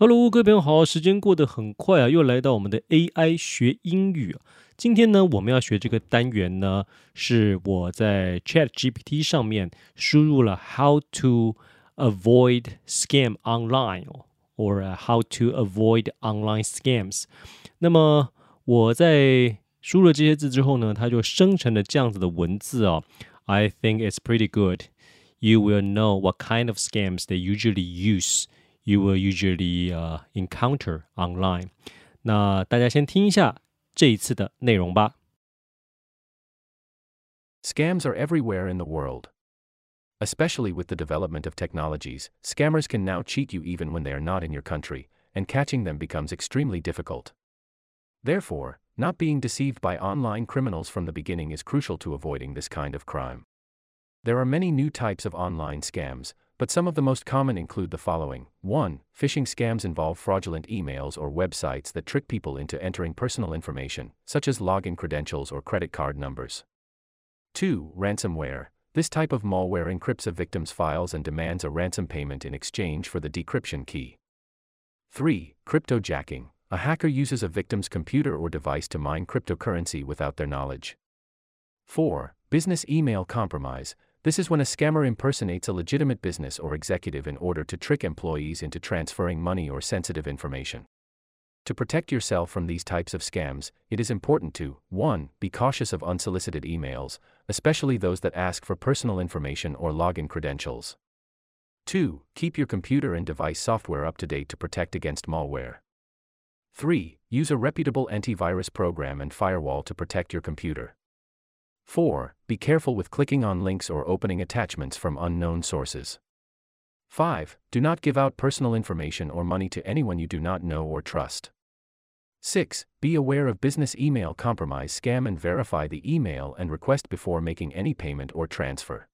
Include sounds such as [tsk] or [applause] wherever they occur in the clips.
Hello，各位朋友好，时间过得很快啊，又来到我们的 AI 学英语。今天呢，我们要学这个单元呢，是我在 Chat GPT 上面输入了 How to avoid scam online or How to avoid online scams。那么我在输入这些字之后呢，它就生成了这样子的文字哦。I think it's pretty good. You will know what kind of scams they usually use. you will usually uh, encounter online。那大家先听一下这一次的内容吧。Scams are everywhere in the world. Especially with the development of technologies, scammers can now cheat you even when they are not in your country, and catching them becomes extremely difficult. Therefore, not being deceived by online criminals from the beginning is crucial to avoiding this kind of crime. There are many new types of online scams, but some of the most common include the following 1. Phishing scams involve fraudulent emails or websites that trick people into entering personal information, such as login credentials or credit card numbers. 2. Ransomware. This type of malware encrypts a victim's files and demands a ransom payment in exchange for the decryption key. 3. Cryptojacking. A hacker uses a victim's computer or device to mine cryptocurrency without their knowledge. 4. Business email compromise. This is when a scammer impersonates a legitimate business or executive in order to trick employees into transferring money or sensitive information. To protect yourself from these types of scams, it is important to 1. Be cautious of unsolicited emails, especially those that ask for personal information or login credentials. 2. Keep your computer and device software up to date to protect against malware. 3. Use a reputable antivirus program and firewall to protect your computer. 4. Be careful with clicking on links or opening attachments from unknown sources. 5. Do not give out personal information or money to anyone you do not know or trust. 6. Be aware of business email compromise scam and verify the email and request before making any payment or transfer.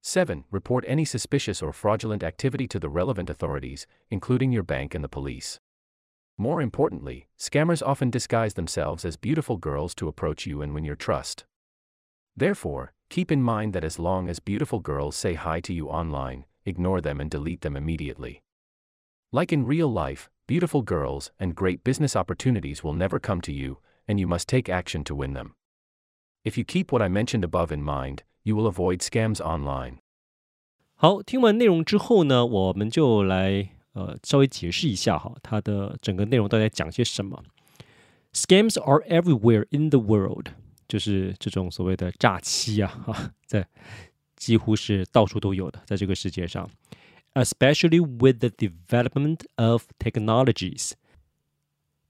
7. Report any suspicious or fraudulent activity to the relevant authorities, including your bank and the police. More importantly, scammers often disguise themselves as beautiful girls to approach you and win your trust. Therefore, keep in mind that as long as beautiful girls say hi to you online, ignore them and delete them immediately. Like in real life, beautiful girls and great business opportunities will never come to you, and you must take action to win them. If you keep what I mentioned above in mind, you will avoid scams online. 好，听完内容之后呢，我们就来呃稍微解释一下哈，它的整个内容到底在讲些什么。Scams are everywhere in the world. 就是这种所谓的诈欺啊，哈，在几乎是到处都有的，在这个世界上，especially with the development of technologies，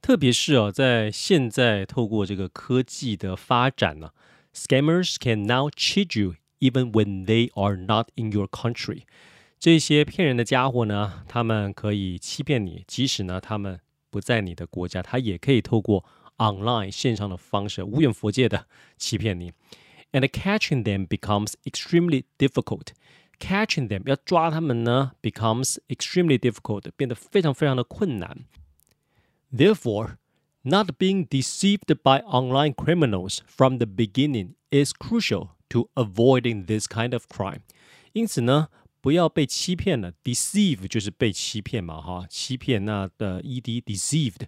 特别是啊，在现在透过这个科技的发展呢，scammers can now cheat you even when they are not in your country。这些骗人的家伙呢，他们可以欺骗你，即使呢他们不在你的国家，他也可以透过 online 线上的方式，无远佛界的欺骗你，and catching them becomes extremely difficult. Catching them 要抓他们呢，becomes extremely difficult，变得非常非常的困难。Therefore, not being deceived by online criminals from the beginning is crucial to avoiding this kind of crime. 因此呢，不要被欺骗了。Deceive 就是被欺骗嘛，哈，欺骗那的 ed deceived。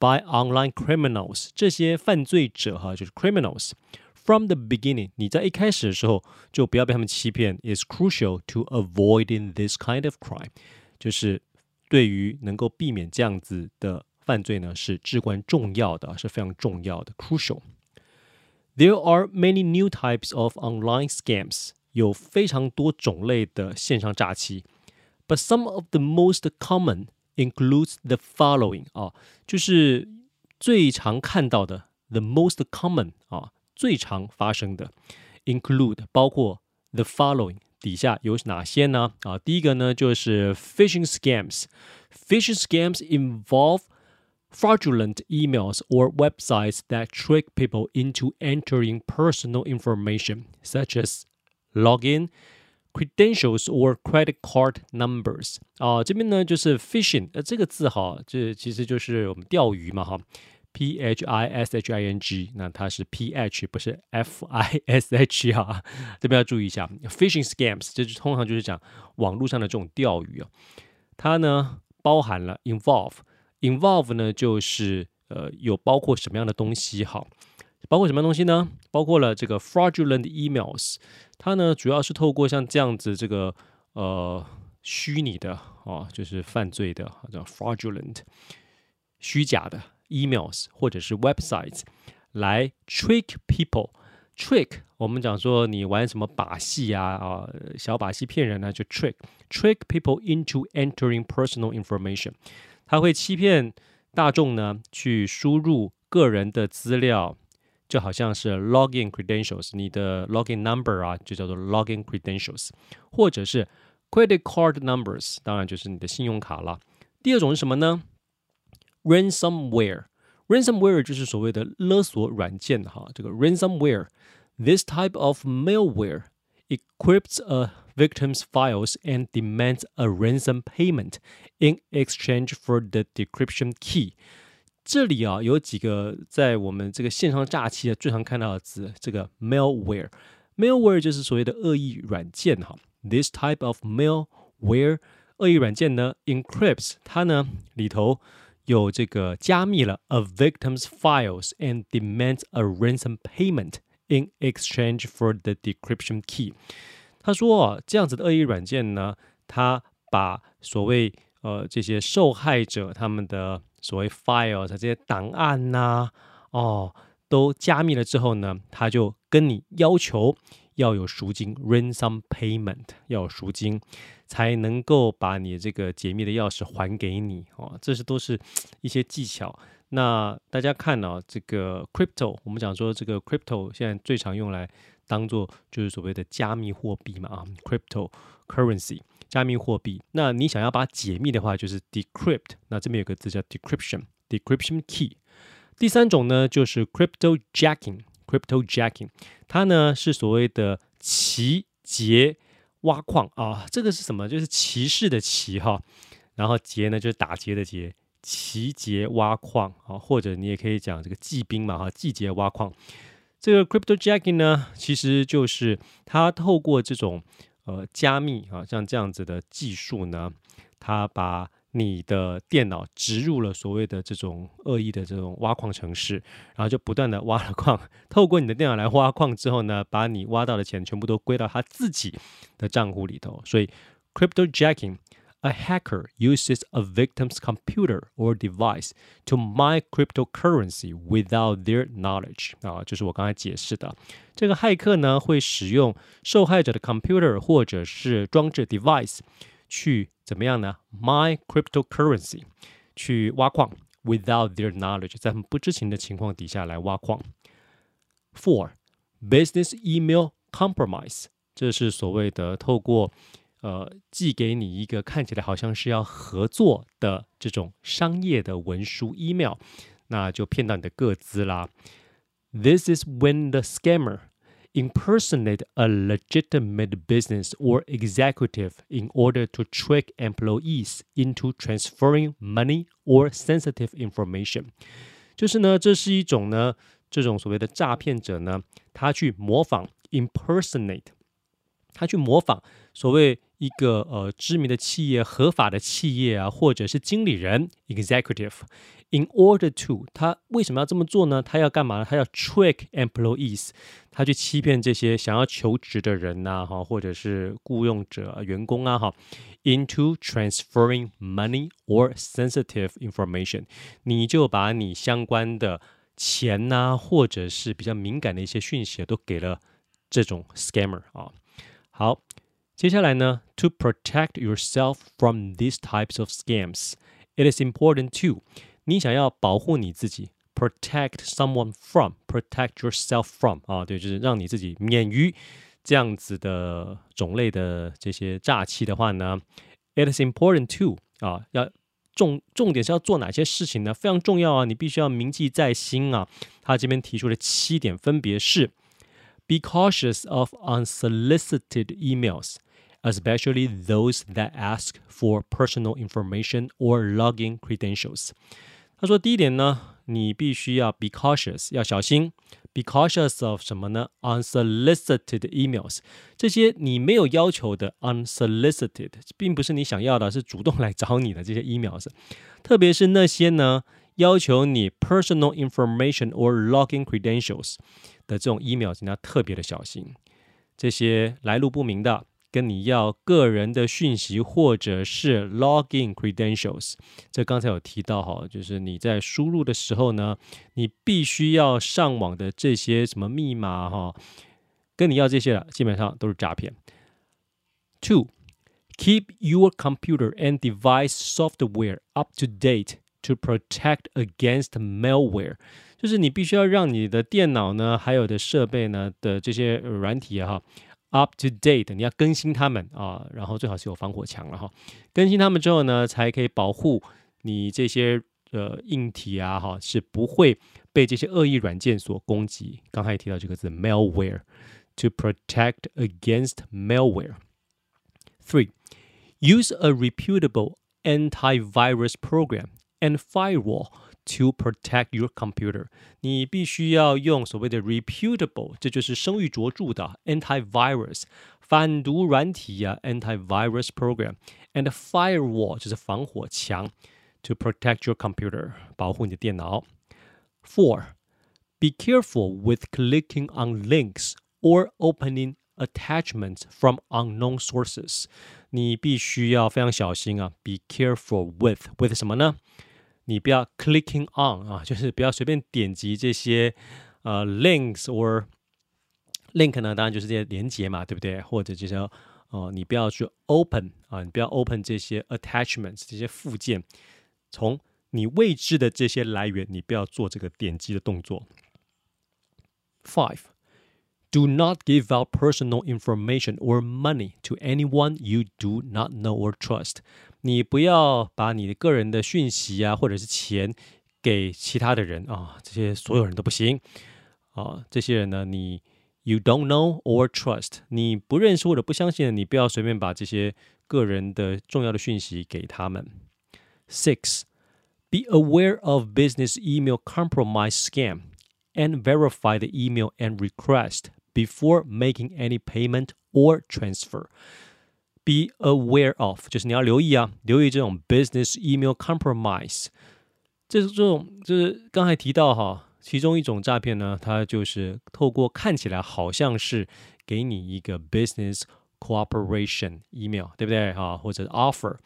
by online criminals 这些犯罪者哈，就是 criminals。From the beginning，你在一开始的时候就不要被他们欺骗，is crucial to avoiding this kind of crime，就是对于能够避免这样子的犯罪呢，是至关重要的，是非常重要的，crucial。There are many new types of online scams，有非常多种类的线上诈欺，but some of the most common includes the following 啊，就是最常看到的，the most common 啊，最常发生的，include 包括 the following 底下有哪些呢？啊，第一个呢就是 phishing scams。phishing scams involve fraudulent emails or websites that trick people into entering personal information such as login credentials or credit card numbers 啊，这边呢就是 fishing，呃，这个字哈，这其实就是我们钓鱼嘛哈，p h i s h i n g，那它是 p h 不是 f i s h 哈，这边要注意一下，fishing scams，这就通常就是讲网络上的这种钓鱼啊，它呢包含了 involve，involve 呢就是呃有包括什么样的东西？好，包括什么东西呢？包括了这个 fraudulent emails，它呢主要是透过像这样子这个呃虚拟的啊，就是犯罪的叫 fraudulent 虚假的 emails 或者是 websites 来 trick people。trick 我们讲说你玩什么把戏啊啊小把戏骗人呢？就 trick trick people into entering personal information，他会欺骗大众呢去输入个人的资料，就好像是 login credentials，你的 login number 啊就叫做 login credentials，或者是 credit card numbers，当然就是你的信用卡了。第二种是什么呢？ransomware。ransomware 就是所谓的勒索软件哈，这个 ransomware。This type of malware encrypts a victim's files and demands a ransom payment in exchange for the decryption key。 这里啊有几个在我们这个线上诈欺啊最常看到的字，这个 malware，malware 就是所谓的恶意软件哈。This type of malware 恶意软件呢，encrypts 它呢里头有这个加密了 a victim's files and demands a ransom payment。In exchange for the decryption key，他说啊这样子的恶意软件呢，他把所谓呃这些受害者他们的所谓 files 这些档案呐，哦，都加密了之后呢，他就跟你要求要有赎金 ransom payment，要有赎金才能够把你这个解密的钥匙还给你哦，这是都是一些技巧。那大家看呢，这个 crypto，我们讲说这个 crypto 现在最常用来当做就是所谓的加密货币嘛啊，crypto currency 加密货币。那你想要把它解密的话，就是 decrypt。那这边有个字叫 decryption，decryption key。第三种呢，就是 crypto jacking，crypto jacking，它呢是所谓的骑劫挖矿啊，这个是什么？就是骑士的骑哈，然后劫呢就是打劫的劫。奇劫挖矿啊，或者你也可以讲这个骑兵嘛哈，季节挖矿。这个 cryptojacking 呢，其实就是它透过这种呃加密啊，像这样子的技术呢，它把你的电脑植入了所谓的这种恶意的这种挖矿程式，然后就不断的挖了矿，透过你的电脑来挖矿之后呢，把你挖到的钱全部都归到他自己的账户里头。所以 cryptojacking。A hacker uses a victim's computer or device to mine cryptocurrency without their knowledge。啊，就是我刚才解释的，这个骇客呢会使用受害者的 computer 或者是装置 device 去怎么样呢？mine cryptocurrency 去挖矿，without their knowledge，在他们不知情的情况底下来挖矿。Four business email compromise，这是所谓的透过 呃，寄给你一个看起来好像是要合作的这种商业的文书 email，那就骗到你的个资啦。This is when the scammer impersonate a legitimate business or executive in order to trick employees into transferring money or sensitive information。就是呢，这是一种呢，这种所谓的诈骗者呢，他去模仿 impersonate，他去模仿 所谓一个呃知名的企业、合法的企业啊，或者是经理人 （executive），in order to，他为什么要这么做呢？他要干嘛呢？他要 trick employees，他去欺骗这些想要求职的人呐，哈，或者是雇佣者、员工啊，哈，into transferring money or sensitive information，你就把你相关的钱呐，或者是比较敏感的一些讯息都给了这种 scammer 啊。好。接下来呢，to protect yourself from these types of scams, it is important to 你想要保护你自己，protect someone from, protect yourself from 啊，对，就是让你自己免于这样子的种类的这些诈欺的话呢，it is important to 啊，要重重点是要做哪些事情呢？非常重要啊，你必须要铭记在心啊。他这边提出的七点分别是 ：be cautious of unsolicited emails。especially those that ask for personal information or login credentials。他说，第一点呢，你必须要 be cautious，要小心 Be cautious of 什么呢？Unsolicited emails，这些你没有要求的 unsolicited，并不是你想要的，是主动来找你的这些 emails，特别是那些呢 要求你 personal information or login credentials 的这种 emails，你要特别的小心。这些来路不明的。跟你要个人的讯息，或者是 login credentials，这刚才有提到哈，就是你在输入的时候呢，你必须要上网的这些什么密码哈，跟你要这些的，基本上都是诈骗。Two, keep your computer and device software up to date to protect against malware，就是你必须要让你的电脑呢，还有的设备呢的这些软体哈。up to date，你要更新他们啊，然后最好是有防火墙了哈。更新他们之后呢，才可以保护你这些呃硬体啊哈，是不会被这些恶意软件所攻击。刚才也提到这个字 malware，to protect against malware。Three, use a reputable antivirus program and firewall to protect your computer，你必须要用所谓的 reputable，这就是声誉卓着的 antivirus 反毒软体呀、啊、，antivirus program，and firewall 就是防火墙，to protect your computer，保护你的电脑。Four, be careful with clicking on links or opening attachments from unknown sources。你必须要非常小心啊，be careful with with 什么呢？ 你不要 clicking on 啊，就是不要随便点击这些呃 links or link 呢，当然就是这些连接嘛，对不对？或者就是哦，你不要去 open 啊，你不要 open 这些 attachments 这些附件，从你未知的这些来源，你不要做这个点击的动作。Five. Do not give out personal information or money to anyone you do not know or trust. 你不要把你的个人的讯息啊，或者是钱给其他的人啊，这些所有人都不行啊。这些人呢，你 you don't know or trust，你不认识或者不相信的，你不要随便把这些个人的重要的讯息给他们。Six, be aware of business email compromise scam and verify the email and request before making any payment or transfer. Be aware of 就是你要留意啊，留意这种 business email compromise。这是这种就是刚才提到哈，其中一种诈骗呢，它就是透过看起来好像是给你一个 business cooperation email，对不对哈？或者 offer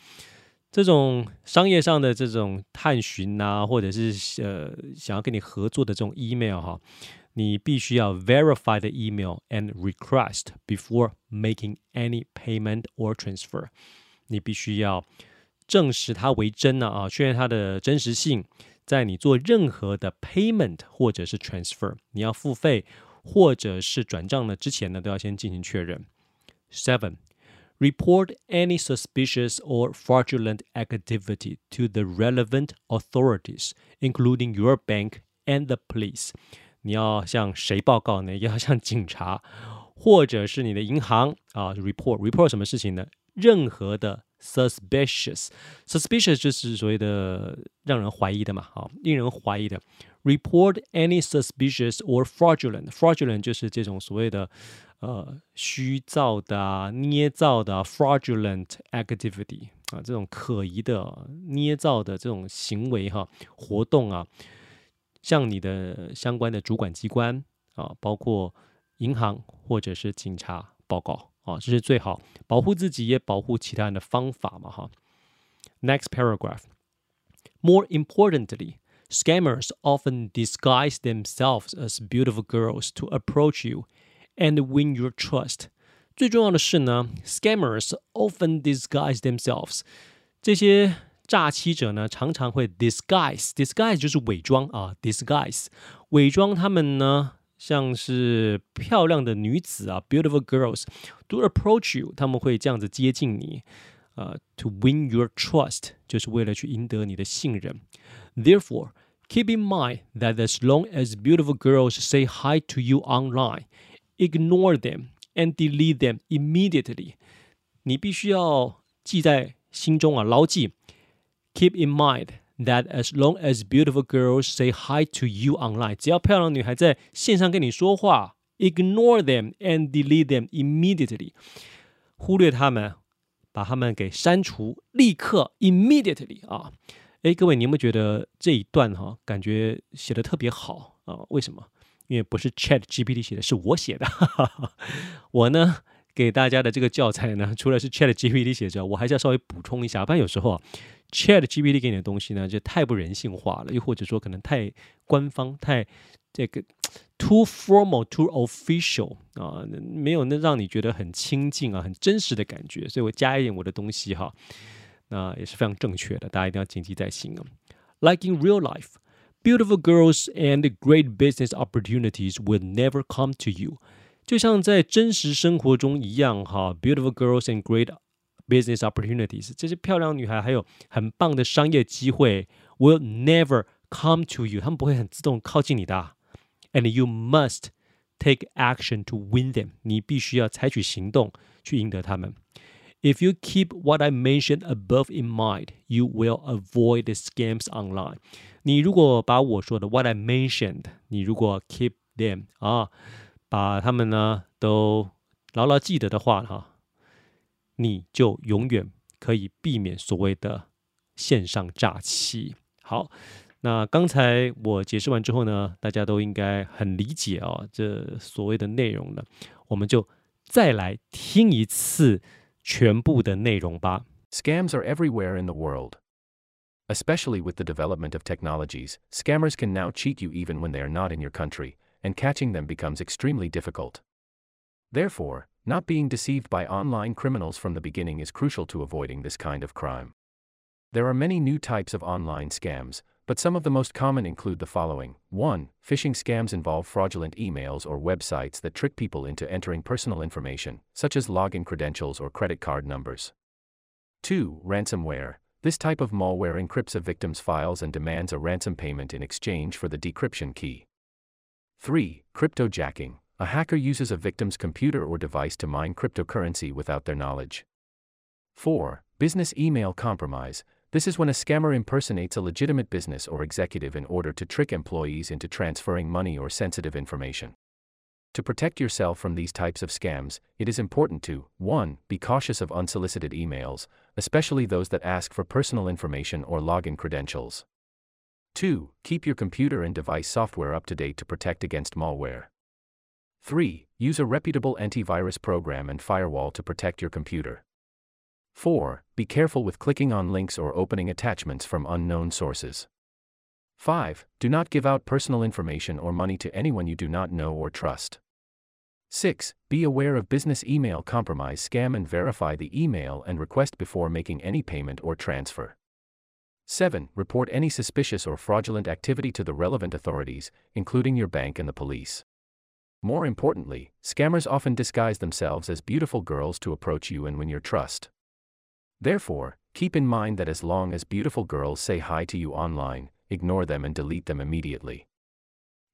这种商业上的这种探寻呐，或者是呃想要跟你合作的这种 email 哈。你必须要 verify the email and request before making any payment or transfer。你必须要证实它为真呢啊，确认它的真实性。在你做任何的 payment 或者是 transfer，你要付费或者是转账呢之前呢，都要先进行确认。Seven. Report any suspicious or fraudulent activity to the relevant authorities, including your bank and the police. 你要向谁报告呢？要向警察，或者是你的银行啊？report report 什么事情呢？任何的 suspicious，suspicious 就是所谓的让人怀疑的嘛，好，令人怀疑的。report any suspicious or fraudulent，fraudulent 就是这种所谓的呃虚造的、捏造的 fraudulent activity 啊，这种可疑的、捏造的这种行为哈、活动啊。向你的相关的主管机关啊，包括银行或者是警察报告啊，这是最好保护自己也保护其他人的方法嘛哈。Next paragraph. More importantly, scammers often disguise themselves as beautiful girls to approach you and win your trust. 最重要的是呢，scammers often disguise themselves. 这些 诈欺者呢，常常会 disguise，disguise 就是伪装啊，disguise 伪装他们呢，像是漂亮的女子啊，beautiful girls to approach you，他们会这样子接近你，呃，to win your trust，就是为了去赢得你的信任。Therefore, keep in mind that as long as beautiful girls say hi to you online, ignore them and delete them immediately。你必须要记在心中啊，牢记。 keep in mind that as long as beautiful girls say hi to you online，只要漂亮女孩在线上跟你说话，ignore them and delete them immediately，忽略他们，把他们给删除，立刻 immediately 啊！哎，各位，你有没有觉得这一段哈，感觉写的特别好啊？为什么？因为不是 Chat GPT 写的，是我写的。我呢？给大家的这个教材呢，除了是 Chat GPT 写之外，我还是要稍微补充一下。不然有时候啊 ，Chat GPT 给你的东西呢，就太不人性化了，又或者说可能太官方、太这个 [tsk] too formal、too official 啊，没有那让你觉得很亲近啊、很真实的感觉。所以我加一点我的东西哈，那也是非常正确的，大家一定要谨记在心啊。Like in real life, beautiful girls and great business opportunities will never come to you. 就像在真实生活中一样，哈，beautiful girls and great business opportunities，这些漂亮女孩还有很棒的商业机会，will never come to you，他们不会很自动靠近你的，and you must take action to win them，你必须要采取行动去赢得他们。If you keep what I mentioned above in mind, you will avoid the scams online. 你如果把我说的 what I mentioned，你如果 keep them 啊。把他们呢都牢牢记得的话，哈， 你就永远可以避免所谓的线上诈欺。好，那刚才我解释完之后呢，大家都应该很理解哦，这所谓的内容呢，我们就再来听一次全部的内容吧。Scams are everywhere in the world. Especially with the development of technologies, scammers can now cheat you even when they are not in your country. and catching them becomes extremely difficult. Therefore, not being deceived by online criminals from the beginning is crucial to avoiding this kind of crime. There are many new types of online scams, but some of the most common include the following 1. Phishing scams involve fraudulent emails or websites that trick people into entering personal information, such as login credentials or credit card numbers. 2. Ransomware. This type of malware encrypts a victim's files and demands a ransom payment in exchange for the decryption key. 3. Cryptojacking. A hacker uses a victim's computer or device to mine cryptocurrency without their knowledge. 4. Business email compromise. This is when a scammer impersonates a legitimate business or executive in order to trick employees into transferring money or sensitive information. To protect yourself from these types of scams, it is important to 1. Be cautious of unsolicited emails, especially those that ask for personal information or login credentials. 2. Keep your computer and device software up to date to protect against malware. 3. Use a reputable antivirus program and firewall to protect your computer. 4. Be careful with clicking on links or opening attachments from unknown sources. 5. Do not give out personal information or money to anyone you do not know or trust. 6. Be aware of business email compromise scam and verify the email and request before making any payment or transfer. 7. Report any suspicious or fraudulent activity to the relevant authorities, including your bank and the police. More importantly, scammers often disguise themselves as beautiful girls to approach you and win your trust. Therefore, keep in mind that as long as beautiful girls say hi to you online, ignore them and delete them immediately.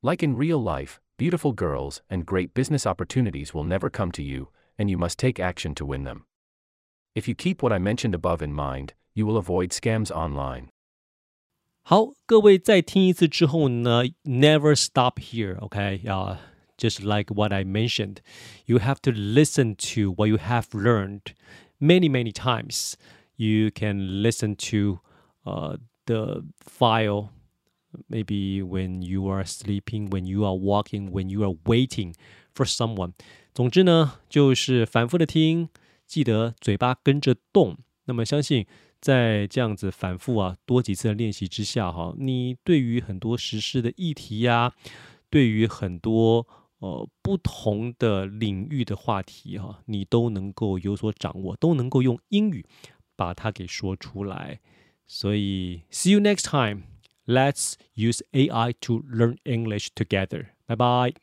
Like in real life, beautiful girls and great business opportunities will never come to you, and you must take action to win them. If you keep what I mentioned above in mind, you will avoid scams online. 好，各位再听一次之后呢，never stop here. Okay, uh, just like what I mentioned, you have to listen to what you have learned many many times. You can listen to uh, the file maybe when you are sleeping, when you are walking, when you are waiting for someone. 总之呢，就是反复的听，记得嘴巴跟着动。那么相信在这样子反复啊多几次的练习之下，哈，你对于很多实施的议题呀，对于很多 呃不同的领域的话题哈，你都能够有所掌握，都能够用英语把它给说出来。所以，see you next time. Let's use AI to learn English together. 拜拜